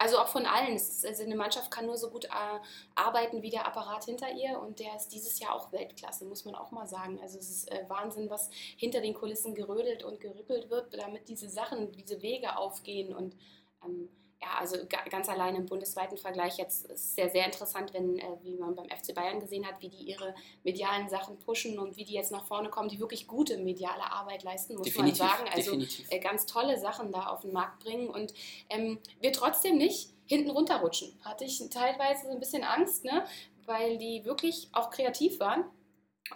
B: Also auch von allen. Ist, also eine Mannschaft kann nur so gut äh, arbeiten wie der Apparat hinter ihr und der ist dieses Jahr auch Weltklasse, muss man auch mal sagen. Also es ist äh, Wahnsinn, was hinter den Kulissen gerödelt und gerüppelt wird, damit diese Sachen, diese Wege aufgehen und ähm, ja, also ganz allein im bundesweiten Vergleich jetzt ist sehr, sehr interessant, wenn, äh, wie man beim FC Bayern gesehen hat, wie die ihre medialen Sachen pushen und wie die jetzt nach vorne kommen, die wirklich gute mediale Arbeit leisten, muss definitiv, man sagen. Also äh, ganz tolle Sachen da auf den Markt bringen und ähm, wir trotzdem nicht hinten runterrutschen. Hatte ich teilweise so ein bisschen Angst, ne? weil die wirklich auch kreativ waren,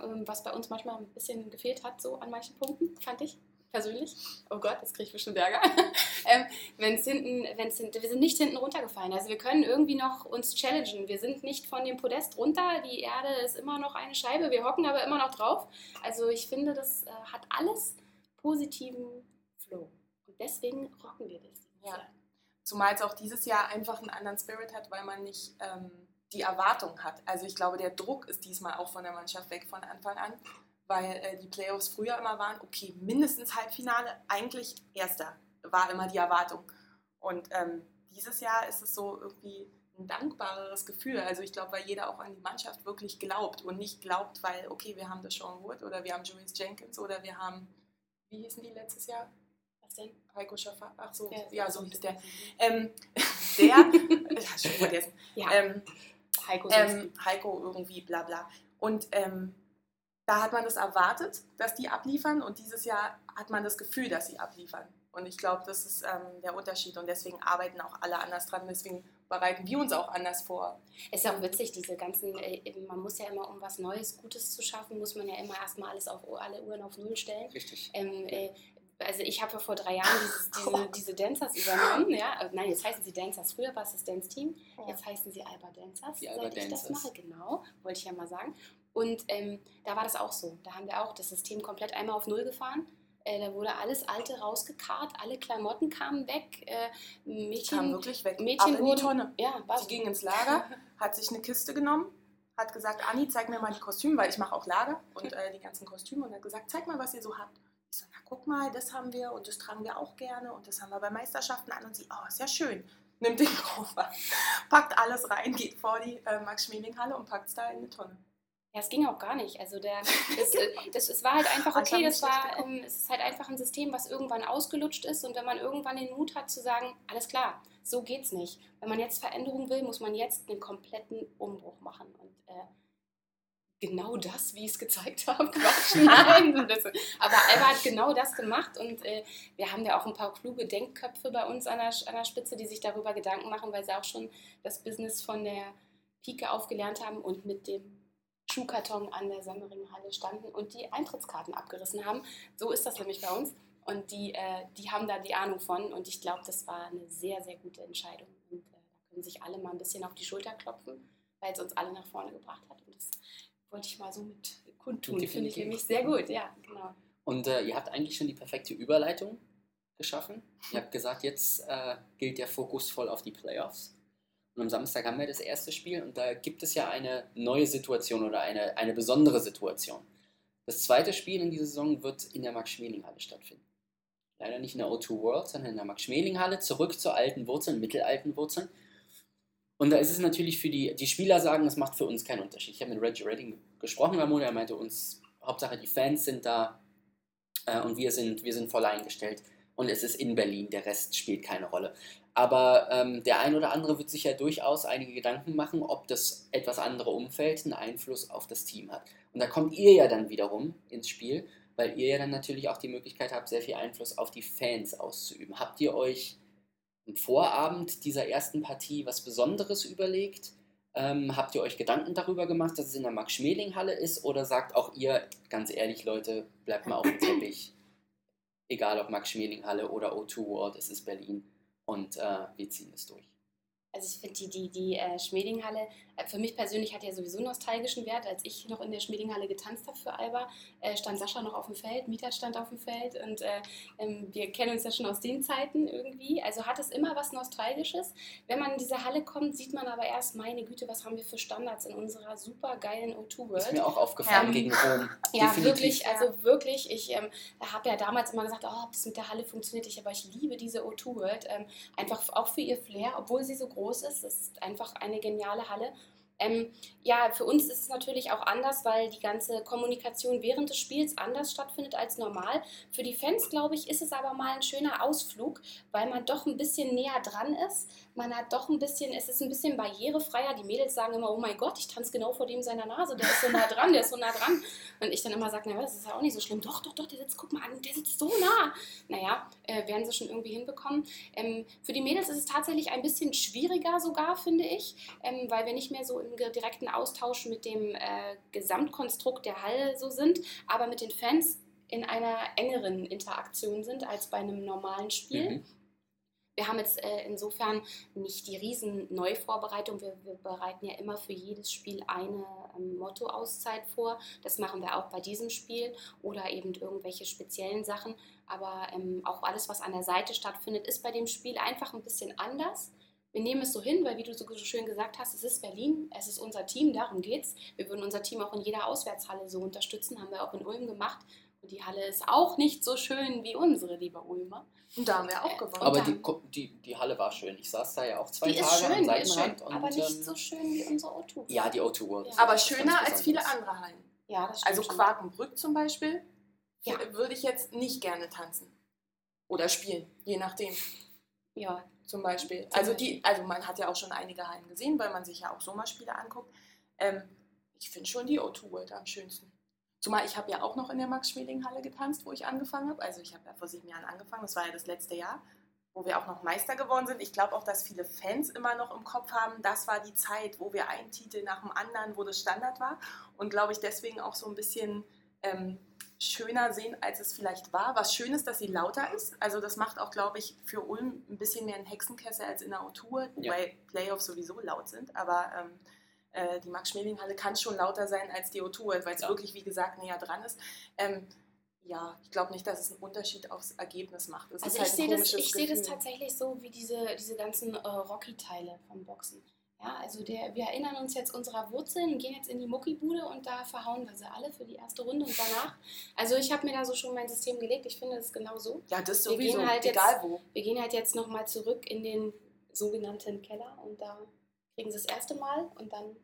B: ähm, was bei uns manchmal ein bisschen gefehlt hat, so an manchen Punkten, fand ich. Persönlich. Oh Gott, das kriege ich bestimmt Ärger. ähm, wenn's hinten, wenn's hinten, wir sind nicht hinten runtergefallen. Also wir können irgendwie noch uns challengen. Wir sind nicht von dem Podest runter. Die Erde ist immer noch eine Scheibe. Wir hocken aber immer noch drauf. Also ich finde, das äh, hat alles positiven Flow. Und deswegen rocken wir das.
C: Ja. Zumal es auch dieses Jahr einfach einen anderen Spirit hat, weil man nicht ähm, die Erwartung hat. Also ich glaube, der Druck ist diesmal auch von der Mannschaft weg von Anfang an weil äh, die Playoffs früher immer waren, okay, mindestens Halbfinale, eigentlich Erster, war immer die Erwartung. Und ähm, dieses Jahr ist es so irgendwie ein dankbareres Gefühl. Also ich glaube, weil jeder auch an die Mannschaft wirklich glaubt und nicht glaubt, weil, okay, wir haben das Sean Wood oder wir haben Julius Jenkins oder wir haben, wie hießen die letztes Jahr?
B: Was denn?
C: Heiko Schaffer, ach so, ja, ja so hieß der. Ähm, der, ich habe schon vergessen. Ja. Ähm, Heiko, ähm, Heiko irgendwie, bla bla. Und ähm, da hat man das erwartet, dass die abliefern und dieses Jahr hat man das Gefühl, dass sie abliefern. Und ich glaube, das ist ähm, der Unterschied und deswegen arbeiten auch alle anders dran. Deswegen bereiten wir uns auch anders vor.
B: Es ist auch witzig, diese ganzen, äh, man muss ja immer, um was Neues, Gutes zu schaffen, muss man ja immer erstmal alles auf alle Uhren auf Null stellen.
A: Richtig.
B: Ähm, äh, also ich habe ja vor drei Jahren dieses, diese, diese Dancers übernommen, ja. Also nein, jetzt heißen sie Dancers. Früher war es das Dance Team, jetzt heißen sie Alba Dancers,
A: Die Alba
B: seit ich
A: Dancers.
B: das mache, genau, wollte ich ja mal sagen. Und ähm, da war das auch so. Da haben wir auch das System komplett einmal auf Null gefahren. Äh, da wurde alles Alte rausgekarrt, alle Klamotten kamen weg. Äh, Mädchen
C: kamen wirklich weg.
B: Mädchen
C: die Tonne.
B: Ja,
C: Sie ging ins Lager, hat sich eine Kiste genommen, hat gesagt, Anni, zeig mir mal die Kostüme, weil ich mache auch Lager und äh, die ganzen Kostüme und hat gesagt, zeig mal, was ihr so habt. Ich so, na guck mal, das haben wir und das tragen wir auch gerne und das haben wir bei Meisterschaften an und sie, oh, ist ja schön. Nimmt den Koffer, packt alles rein, geht vor die äh, Max-Schmeling-Halle und packt es da in eine Tonne.
B: Ja, es ging auch gar nicht. Also der, das, äh, das, es war halt einfach okay, das war, ähm, es ist halt einfach ein System, was irgendwann ausgelutscht ist und wenn man irgendwann den Mut hat zu sagen, alles klar, so geht's nicht. Wenn man jetzt Veränderung will, muss man jetzt einen kompletten Umbruch machen und äh, genau das, wie ich es gezeigt habe, Quatsch, nein. aber Alba hat genau das gemacht und äh, wir haben ja auch ein paar kluge Denkköpfe bei uns an der, an der Spitze, die sich darüber Gedanken machen, weil sie auch schon das Business von der Pike aufgelernt haben und mit dem Schuhkarton an der Semmeringenhalle standen und die Eintrittskarten abgerissen haben. So ist das nämlich bei uns. Und die, äh, die haben da die Ahnung von. Und ich glaube, das war eine sehr, sehr gute Entscheidung. Und äh, da können sich alle mal ein bisschen auf die Schulter klopfen, weil es uns alle nach vorne gebracht hat. Und das wollte ich mal so mit kundtun. Finde ich nämlich sehr gut, ja, genau.
A: Und äh, ihr habt eigentlich schon die perfekte Überleitung geschaffen. Ihr habt gesagt, jetzt äh, gilt der Fokus voll auf die Playoffs. Und am Samstag haben wir das erste Spiel und da gibt es ja eine neue Situation oder eine, eine besondere Situation. Das zweite Spiel in dieser Saison wird in der Max-Schmeling-Halle stattfinden. Leider nicht in der O2 World, sondern in der Max-Schmeling-Halle, zurück zu alten Wurzeln, mittelalten Wurzeln. Und da ist es natürlich für die, die Spieler sagen, es macht für uns keinen Unterschied. Ich habe mit Reggie Redding gesprochen, Ramona, er meinte uns, Hauptsache die Fans sind da äh, und wir sind, wir sind voll eingestellt. Und es ist in Berlin, der Rest spielt keine Rolle. Aber ähm, der ein oder andere wird sich ja durchaus einige Gedanken machen, ob das etwas andere Umfeld einen Einfluss auf das Team hat. Und da kommt ihr ja dann wiederum ins Spiel, weil ihr ja dann natürlich auch die Möglichkeit habt, sehr viel Einfluss auf die Fans auszuüben. Habt ihr euch im Vorabend dieser ersten Partie was Besonderes überlegt? Ähm, habt ihr euch Gedanken darüber gemacht, dass es in der Max-Schmeling-Halle ist? Oder sagt auch ihr, ganz ehrlich, Leute, bleibt mal auf dem Teppich? Egal ob Max-Schmeling-Halle oder O2 World, es ist Berlin und äh, wir ziehen es durch.
B: Also ich finde die, die, die äh, Schmedinghalle, äh, für mich persönlich hat ja sowieso nostalgischen Wert. Als ich noch in der Schmedinghalle getanzt habe für Alba, äh, stand Sascha noch auf dem Feld, Mieter stand auf dem Feld und äh, ähm, wir kennen uns ja schon aus den Zeiten irgendwie. Also hat es immer was Nostalgisches. Wenn man in diese Halle kommt, sieht man aber erst, meine Güte, was haben wir für Standards in unserer super geilen O2 World.
A: Ist mir auch aufgefallen ja. gegen Rom.
B: Ja, Definitiv. wirklich, also wirklich. Ich ähm, habe ja damals immer gesagt, oh, ob das mit der Halle funktioniert. Ich, aber ich liebe diese O2 World. Ähm, einfach auch für ihr Flair, obwohl sie so groß groß ist. Es ist einfach eine geniale Halle. Ähm, ja, für uns ist es natürlich auch anders, weil die ganze Kommunikation während des Spiels anders stattfindet als normal. Für die Fans, glaube ich, ist es aber mal ein schöner Ausflug, weil man doch ein bisschen näher dran ist. Man hat doch ein bisschen, es ist ein bisschen barrierefreier. Die Mädels sagen immer, oh mein Gott, ich tanze genau vor dem seiner Nase, der ist so nah dran, der ist so nah dran. Und ich dann immer sage, naja, das ist ja auch nicht so schlimm. Doch, doch, doch, der sitzt, guck mal an, der sitzt so nah. Naja, äh, werden sie schon irgendwie hinbekommen. Ähm, für die Mädels ist es tatsächlich ein bisschen schwieriger sogar, finde ich, ähm, weil wir nicht mehr so im direkten Austausch mit dem äh, Gesamtkonstrukt der Halle so sind, aber mit den Fans in einer engeren Interaktion sind als bei einem normalen Spiel. Mhm. Wir haben jetzt äh, insofern nicht die riesen Neuvorbereitung. Wir, wir, bereiten ja immer für jedes Spiel eine ähm, Motto-Auszeit vor. Das machen wir auch bei diesem Spiel oder eben irgendwelche speziellen Sachen. Aber ähm, auch alles, was an der Seite stattfindet, ist bei dem Spiel einfach ein bisschen anders. Wir nehmen es so hin, weil wie du so schön gesagt hast, es ist Berlin, es ist unser Team, darum geht's. Wir würden unser Team auch in jeder Auswärtshalle so unterstützen, haben wir auch in Ulm gemacht. Und die Halle ist auch nicht so schön wie unsere, liebe Ulmer.
C: Und da haben wir auch gewonnen.
A: Aber die, die, die Halle war schön. Ich saß da ja auch zwei
B: die
A: Tage
B: ist schön,
A: am
B: Seitenrand. Und, aber nicht ähm, so schön wie unsere O2.
A: Ja, die O2.
C: Ja. Aber schöner als viele andere Hallen.
B: Ja, das
C: stimmt. Also Quakenbrück zum Beispiel ja. würde ich jetzt nicht gerne tanzen. Oder spielen, je nachdem.
B: Ja.
C: Zum Beispiel. Also, die, also man hat ja auch schon einige Hallen gesehen, weil man sich ja auch Sommerspiele anguckt. Ähm, ich finde schon die O2 World am schönsten. Zumal ich habe ja auch noch in der Max-Schmeling-Halle getanzt, wo ich angefangen habe. Also ich habe ja vor sieben Jahren angefangen, das war ja das letzte Jahr, wo wir auch noch Meister geworden sind. Ich glaube auch, dass viele Fans immer noch im Kopf haben, das war die Zeit, wo wir einen Titel nach dem anderen, wo das Standard war. Und glaube ich deswegen auch so ein bisschen ähm, schöner sehen, als es vielleicht war. Was schön ist, dass sie lauter ist. Also das macht auch, glaube ich, für Ulm ein bisschen mehr einen Hexenkessel als in der Autur, wobei ja. Playoffs sowieso laut sind. Aber ähm, äh, die Max-Schmeling-Halle kann schon lauter sein als die O2, weil es ja. wirklich, wie gesagt, näher dran ist. Ähm, ja, ich glaube nicht, dass es einen Unterschied aufs Ergebnis macht.
B: Es also ich halt sehe das, seh das tatsächlich so wie diese, diese ganzen äh, Rocky-Teile vom Boxen. Ja, also der, wir erinnern uns jetzt unserer Wurzeln, gehen jetzt in die Muckibude und da verhauen wir sie alle für die erste Runde und danach. Also ich habe mir da so schon mein System gelegt. Ich finde das genau so.
C: Ja, das ist sowieso,
B: wir halt
C: egal
B: jetzt,
C: wo.
B: Wir gehen halt jetzt nochmal zurück in den sogenannten Keller und da kriegen sie das erste Mal und dann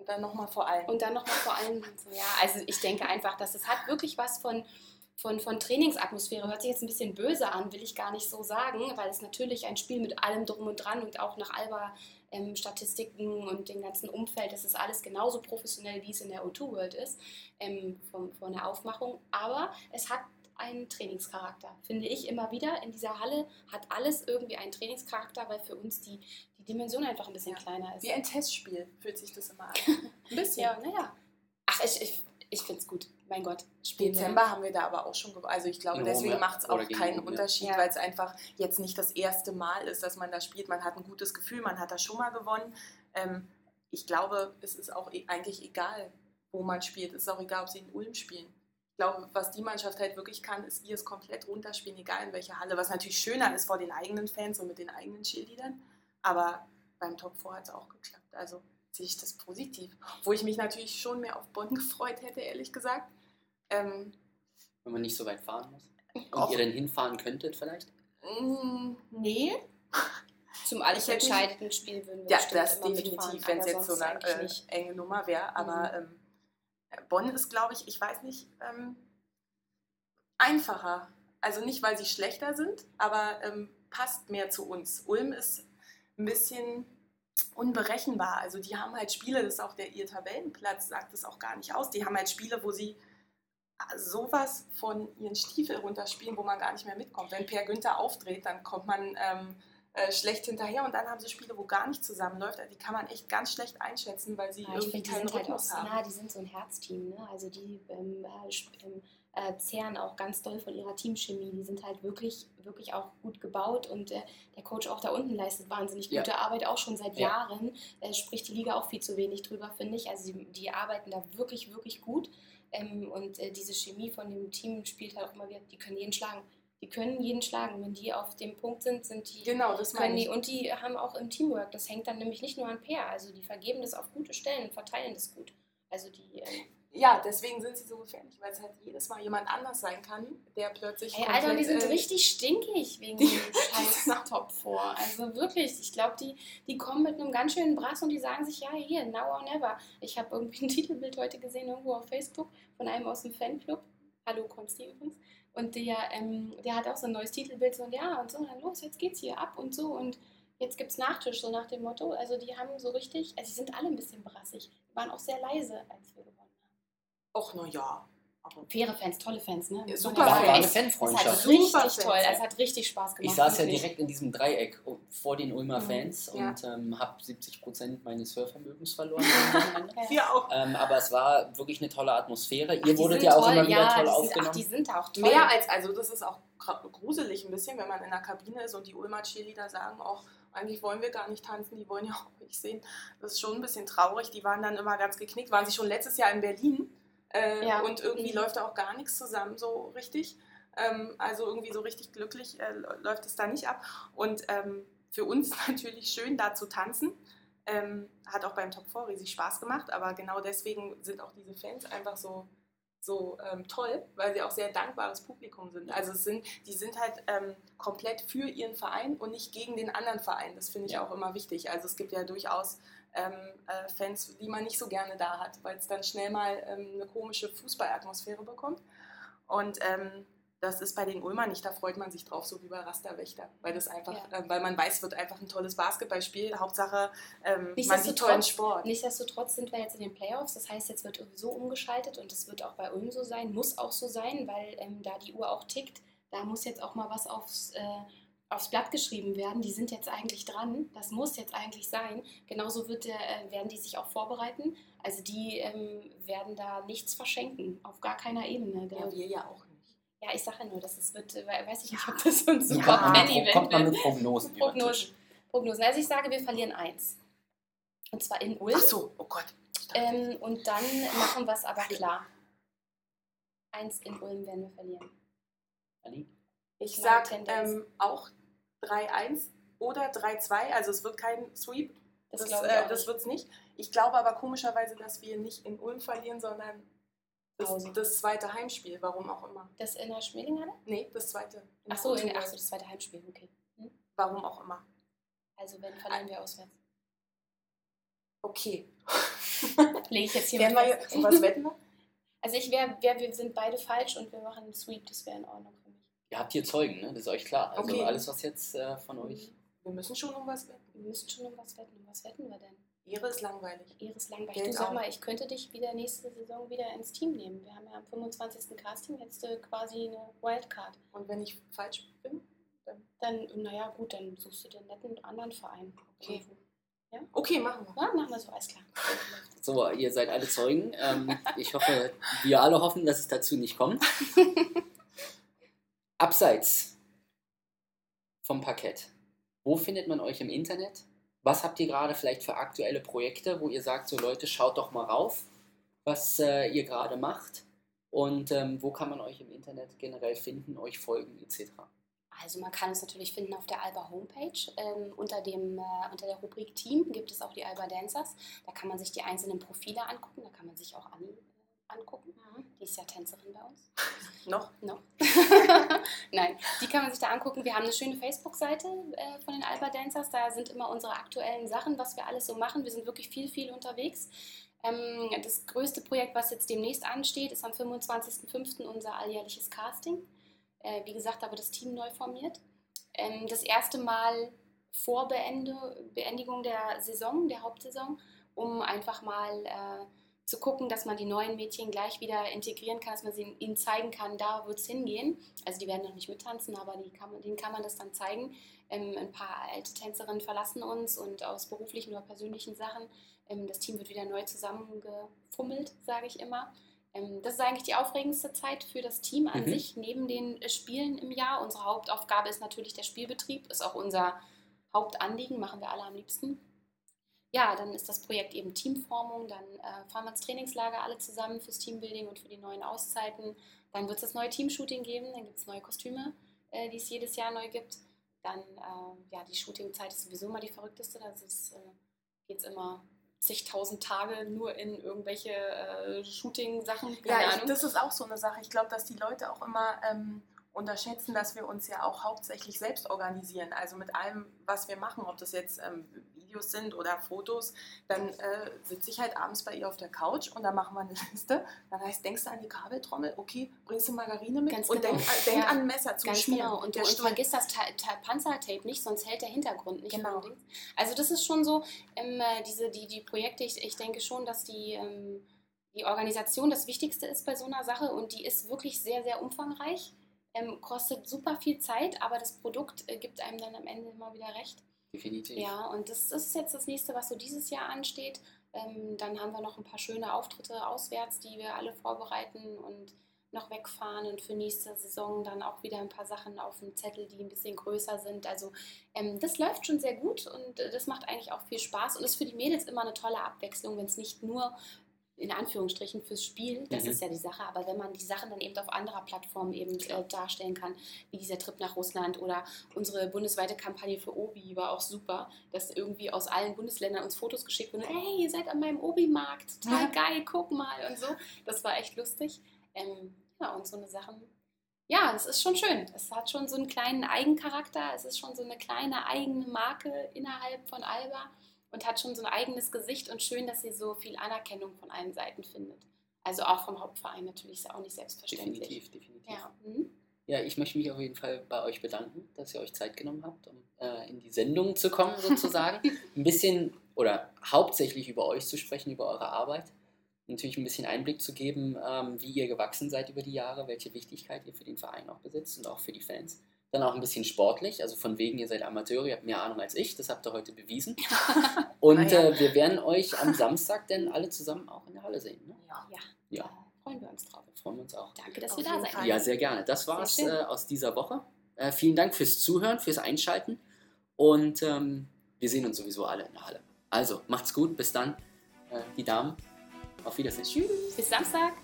C: und dann nochmal vor allem.
B: Und dann nochmal vor allem. Ja, also ich denke einfach, dass es hat wirklich was von, von, von Trainingsatmosphäre. Hört sich jetzt ein bisschen böse an, will ich gar nicht so sagen, weil es natürlich ein Spiel mit allem drum und dran und auch nach Alba ähm, Statistiken und dem ganzen Umfeld, das ist alles genauso professionell, wie es in der O2 World ist, ähm, von, von der Aufmachung. Aber es hat einen Trainingscharakter, finde ich immer wieder. In dieser Halle hat alles irgendwie einen Trainingscharakter, weil für uns die, die Dimension einfach ein bisschen ja. kleiner ist.
C: Wie ein Testspiel fühlt sich das immer an.
B: ein bisschen. Ja, naja. Ach, ich, ich, ich finde es gut. Mein Gott.
C: Spielen Dezember haben wir da aber auch schon, also ich glaube, deswegen macht es auch keinen Unterschied, ja. weil es einfach jetzt nicht das erste Mal ist, dass man da spielt. Man hat ein gutes Gefühl, man hat da schon mal gewonnen. Ähm, ich glaube, es ist auch e-, eigentlich egal, wo man spielt. Es ist auch egal, ob sie in Ulm spielen glaube, was die Mannschaft halt wirklich kann, ist ihr es komplett runterspielen, egal in welcher Halle. Was natürlich schöner ist vor den eigenen Fans und mit den eigenen Cheerleadern. Aber beim Top 4 hat es auch geklappt. Also sehe ich das positiv. Wo ich mich natürlich schon mehr auf Bonn gefreut hätte, ehrlich gesagt. Ähm,
A: Wenn man nicht so weit fahren muss. Und ihr dann hinfahren könntet vielleicht?
C: Mm, nee.
B: Zum alles entscheidenden Spiel würden wir
C: Ja, das definitiv, wenn es jetzt so eine äh, enge Nummer wäre. Aber mhm. ähm, Bonn ist, glaube ich, ich weiß nicht, ähm, einfacher. Also nicht, weil sie schlechter sind, aber ähm, passt mehr zu uns. Ulm ist ein bisschen unberechenbar. Also die haben halt Spiele, das ist auch der ihr Tabellenplatz, sagt es auch gar nicht aus. Die haben halt Spiele, wo sie sowas von ihren Stiefel runterspielen, wo man gar nicht mehr mitkommt. Wenn Per Günther aufdreht, dann kommt man ähm, äh, schlecht hinterher und dann haben sie Spiele, wo gar nicht zusammenläuft. Also die kann man echt ganz schlecht einschätzen, weil sie ja, irgendwie keinen halt Rhythmus halt auch, haben.
B: Ja, die sind so ein Herzteam. Ne? Also die ähm, äh, zehren auch ganz doll von ihrer Teamchemie. Die sind halt wirklich, wirklich auch gut gebaut und äh, der Coach auch da unten leistet wahnsinnig gute ja. Arbeit, auch schon seit ja. Jahren. Äh, spricht die Liga auch viel zu wenig drüber, finde ich. Also die, die, arbeiten da wirklich, wirklich gut. Ähm, und äh, diese Chemie von dem Team spielt halt auch immer wieder, die können jeden schlagen die können jeden schlagen. Wenn die auf dem Punkt sind, sind die.
C: Genau, das können
B: die. Und die haben auch im Teamwork. Das hängt dann nämlich nicht nur an Peer. Also die vergeben das auf gute Stellen und verteilen das gut. Also die. Ähm,
C: ja, deswegen sind sie so gefährlich, weil es halt jedes Mal jemand anders sein kann, der plötzlich.
B: Hey, Alter, die sind äh, richtig stinkig wegen dem scheiß Top vor. Also wirklich, ich glaube, die, die kommen mit einem ganz schönen Brass und die sagen sich, ja, hier, now or never. Ich habe irgendwie ein Titelbild heute gesehen, irgendwo auf Facebook, von einem aus dem Fanclub. Hallo, Konsti übrigens. Und der, ähm, der hat auch so ein neues Titelbild, so, ja, und so, dann los, jetzt geht's hier ab und so. Und jetzt gibt's Nachtisch, so nach dem Motto. Also die haben so richtig, also die sind alle ein bisschen brassig. Die waren auch sehr leise, als wir gewonnen.
C: Och, na ja.
B: Faire Fans, tolle Fans, ne?
C: Super
A: war,
C: Fans.
A: war eine
B: Es
A: Fanfreundschaft.
B: hat
C: Super
B: richtig
C: Fans,
B: toll,
C: ja.
B: es hat richtig Spaß gemacht.
A: Ich saß ja
B: wirklich.
A: direkt in diesem Dreieck vor den Ulmer
B: Mhm.
A: Fans
C: Ja.
A: und ähm, habe 70% meines Hörvermögens verloren.
B: Ja.
C: Wir auch.
A: ähm, aber es war wirklich eine tolle Atmosphäre.
B: Ach,
A: Ihr
B: die
A: wurdet ja auch
B: toll,
A: immer wieder
B: ja,
A: toll
B: die sind,
A: aufgenommen.
B: Ach, die sind auch toll.
C: Mehr als, also das ist auch gruselig ein bisschen, wenn man in der Kabine ist und die Ulmer Cheerleader sagen auch, eigentlich wollen wir gar nicht tanzen, die wollen ja auch nicht sehen. Das ist schon ein bisschen traurig. Die waren dann immer ganz geknickt, waren sie schon letztes Jahr in Berlin äh,
B: Ja.
C: und irgendwie
B: Mhm.
C: läuft da auch gar nichts zusammen so richtig. Ähm, also irgendwie so richtig glücklich äh, läuft es da nicht ab. Und ähm, für uns natürlich schön, da zu tanzen. Ähm, hat auch beim Top 4 riesig Spaß gemacht, aber genau deswegen sind auch diese Fans einfach so, so ähm, toll, weil sie auch sehr dankbares Publikum sind. Also es sind, die sind halt ähm, komplett für ihren Verein und nicht gegen den anderen Verein. Das finde ich
A: Ja.
C: auch immer wichtig. Also es gibt ja durchaus ähm, äh, Fans, die man nicht so gerne da hat, weil es dann schnell mal ähm, eine komische Fußballatmosphäre bekommt. Und ähm, das ist bei den Ulmer nicht, da freut man sich drauf, so wie bei Rasterwächter, weil das einfach,
B: Ja.
C: ähm, weil man weiß, es wird einfach ein tolles Basketballspiel. Hauptsache, ähm, man sieht tollen Sport.
B: Nichtsdestotrotz sind wir jetzt in den Playoffs, das heißt, jetzt wird sowieso umgeschaltet und das wird auch bei Ulm so sein, muss auch so sein, weil ähm, da die Uhr auch tickt, da muss jetzt auch mal was aufs, äh, aufs Blatt geschrieben werden. Die sind jetzt eigentlich dran, das muss jetzt eigentlich sein. Genauso wird der, äh, werden die sich auch vorbereiten. Also die ähm, werden da nichts verschenken, auf gar keiner Ebene. Da,
C: Ja, wir ja auch nicht.
B: ja, ich sage ja nur, das ist, wird, äh, weiß ich nicht, ob das so ein
C: Ja,
B: super Fan-Event
A: kommt man mit Prognosen.
B: Prognosen. Prognosen. Also ich sage, wir verlieren eins. Und zwar in Ulm.
C: Ach so, oh Gott.
B: Ähm, und dann machen wir es aber klar. Eins in Ulm werden wir verlieren.
A: Ali?
C: ich
B: meine
C: sag
B: Tendenz.
C: ähm, auch 3-1 oder 3-2, also es wird kein Sweep,
B: Das,
C: das, äh, das
B: nicht.
C: wird es nicht. Ich glaube aber komischerweise, dass wir nicht in Ulm verlieren, sondern das, das zweite Heimspiel, warum auch immer.
B: Das in der Schmelinghalle?
C: Nee, das zweite.
B: Ach so, in, ach so, das zweite Heimspiel, okay.
C: Warum auch immer.
B: Also wenn verlieren wir auswärts.
C: Okay.
B: Lege ich jetzt hier
C: Werden
B: mal
C: was wetten wir?
B: Also ich wäre, wär, wir sind beide falsch und wir machen einen Sweep, das wäre in Ordnung für.
A: Ihr habt hier Zeugen, ne? das ist euch klar. Also
C: Okay.
A: alles, was jetzt äh, von euch.
C: Wir müssen schon um was wetten.
B: Wir müssen schon um was wetten. Um was wetten wir denn?
C: Ehre ist langweilig.
B: Iris Langweich,
C: Geld
B: du sag
C: auch.
B: mal, ich könnte dich wieder nächste Saison wieder ins Team nehmen. Wir haben ja am 25. Casting jetzt äh, quasi eine Wildcard.
C: Und wenn ich falsch bin?
B: Dann, naja, gut, dann suchst du dir einen netten anderen Verein.
C: Okay.
B: Irgendwo.
C: Okay, machen wir.
B: Ja, machen wir so, alles klar.
A: So, ihr seid alle Zeugen. Ähm, ich hoffe, wir alle hoffen, dass es dazu nicht kommt. Abseits vom Parkett. Wo findet man euch im Internet? Was habt ihr gerade vielleicht für aktuelle Projekte, wo ihr sagt, so Leute, schaut doch mal rauf, was äh, ihr gerade macht? Und ähm, wo kann man euch im Internet generell finden, euch folgen etc.?
B: Also man kann es natürlich finden auf der Alba Homepage. Ähm, unter, dem, äh, unter der Rubrik Team gibt es auch die Alba Dancers. Da kann man sich die einzelnen Profile angucken. Da kann man sich auch Anni angucken. Die ist ja Tänzerin bei uns.
C: Noch?
B: Noch? Nein, die kann man sich da angucken. Wir haben eine schöne Facebook-Seite äh, von den Alba Dancers. Da sind immer unsere aktuellen Sachen, was wir alles so machen. Wir sind wirklich viel, viel unterwegs. Ähm, das größte Projekt, was jetzt demnächst ansteht, ist am 25.05. unser alljährliches Casting. Äh, wie gesagt, da wird das Team neu formiert. Ähm, das erste Mal vor Beende, Beendigung der Saison, der Hauptsaison, um einfach mal äh, zu gucken, dass man die neuen Mädchen gleich wieder integrieren kann, dass man sie, ihnen zeigen kann, da wird es hingehen. Also die werden noch nicht mittanzen, aber die kann man, denen kann man das dann zeigen. Ähm, ein paar alte Tänzerinnen verlassen uns und aus beruflichen oder persönlichen Sachen. Ähm, das Team wird wieder neu zusammengefummelt, sage ich immer. Ähm, das ist eigentlich die aufregendste Zeit für das Team an
A: Mhm.
B: sich, neben den äh, Spielen im Jahr. Unsere Hauptaufgabe ist natürlich der Spielbetrieb, ist auch unser Hauptanliegen, machen wir alle am liebsten. Ja, dann ist das Projekt eben Teamformung, dann äh, fahren wir ins Trainingslager alle zusammen fürs Teambuilding und für die neuen Auszeiten. Dann wird es das neue Teamshooting geben, dann gibt es neue Kostüme, äh, die es jedes Jahr neu gibt. Dann, äh, ja, die Shootingzeit ist sowieso immer die verrückteste, da äh, geht es immer zigtausend Tage nur in irgendwelche äh, Shooting-Sachen,
C: Ja, ich, das ist auch so eine Sache. Ich glaube, dass die Leute auch immer ähm, unterschätzen, dass wir uns ja auch hauptsächlich selbst organisieren. Also mit allem, was wir machen, ob das jetzt ähm, Videos sind oder Fotos, dann äh, sitze ich halt abends bei ihr auf der Couch und dann machen wir eine Liste. Dann heißt, denkst du an die Kabeltrommel? Okay, bringst du Margarine mit
B: Ganz
C: und
B: genau.
C: denk, äh, denk
B: Ja,
C: an ein Messer zum
B: Ganz
C: Schmieren.
B: genau. Und, du, und vergiss das Ta Ta Panzertape nicht, sonst hält der Hintergrund nicht.
C: Genau.
B: Also das ist schon so, ähm, äh, diese, die, die Projekte, ich, ich denke schon, dass die, ähm, die Organisation das Wichtigste ist bei so einer Sache und die ist wirklich sehr, sehr umfangreich. Ähm, kostet super viel Zeit, aber das Produkt äh, gibt einem dann am Ende immer wieder recht.
A: Definitiv.
B: Ja, und das, ist jetzt das nächste, was so dieses Jahr ansteht. Ähm, dann haben wir noch ein paar schöne Auftritte auswärts, die wir alle vorbereiten und noch wegfahren und für nächste Saison dann auch wieder ein paar Sachen auf dem Zettel, die ein bisschen größer sind. Also ähm, das läuft schon sehr gut und äh, das macht eigentlich auch viel Spaß und ist für die Mädels immer eine tolle Abwechslung, wenn es nicht nur in Anführungsstrichen fürs Spiel, das mhm. ist ja die Sache, aber wenn man die Sachen dann eben auf anderer Plattform eben äh, darstellen kann, wie dieser Trip nach Russland oder unsere bundesweite Kampagne für Obi war auch super, dass irgendwie aus allen Bundesländern uns Fotos geschickt wurden, hey, ihr seid an meinem Obi-Markt, total ja. geil, guck mal und so. Das war echt lustig. Ähm, ja, und so eine Sachen, ja, das ist schon schön. Es hat schon so einen kleinen Eigencharakter, es ist schon so eine kleine eigene Marke innerhalb von Alba und hat schon so ein eigenes Gesicht und schön, dass sie so viel Anerkennung von allen Seiten findet. Also auch vom Hauptverein natürlich ist ja auch nicht selbstverständlich.
A: Definitiv, definitiv. Ja. Mhm. ja, ich möchte mich auf jeden Fall bei euch bedanken, dass ihr euch Zeit genommen habt, um äh, in die Sendung zu kommen sozusagen. ein bisschen oder hauptsächlich über euch zu sprechen, über eure Arbeit. Natürlich ein bisschen Einblick zu geben, ähm, wie ihr gewachsen seid über die Jahre, welche Wichtigkeit ihr für den Verein auch besitzt und auch für die Fans. Dann auch ein bisschen sportlich, also von wegen, ihr seid Amateure, ihr habt mehr Ahnung als ich, das habt ihr heute bewiesen. Und ja. äh, wir werden euch am Samstag denn alle zusammen auch in der Halle sehen. Ne?
B: Ja. ja.
A: ja.
B: freuen wir uns drauf.
A: Freuen wir uns auch.
B: Danke, dass wir da seid.
A: Ja, sehr gerne. Das war's äh, aus dieser Woche. Äh, vielen Dank fürs Zuhören, fürs Einschalten und ähm, wir sehen uns sowieso alle in der Halle. Also, macht's gut, bis dann, äh, die Damen. Auf Wiedersehen.
B: Tschüss. Bis Samstag.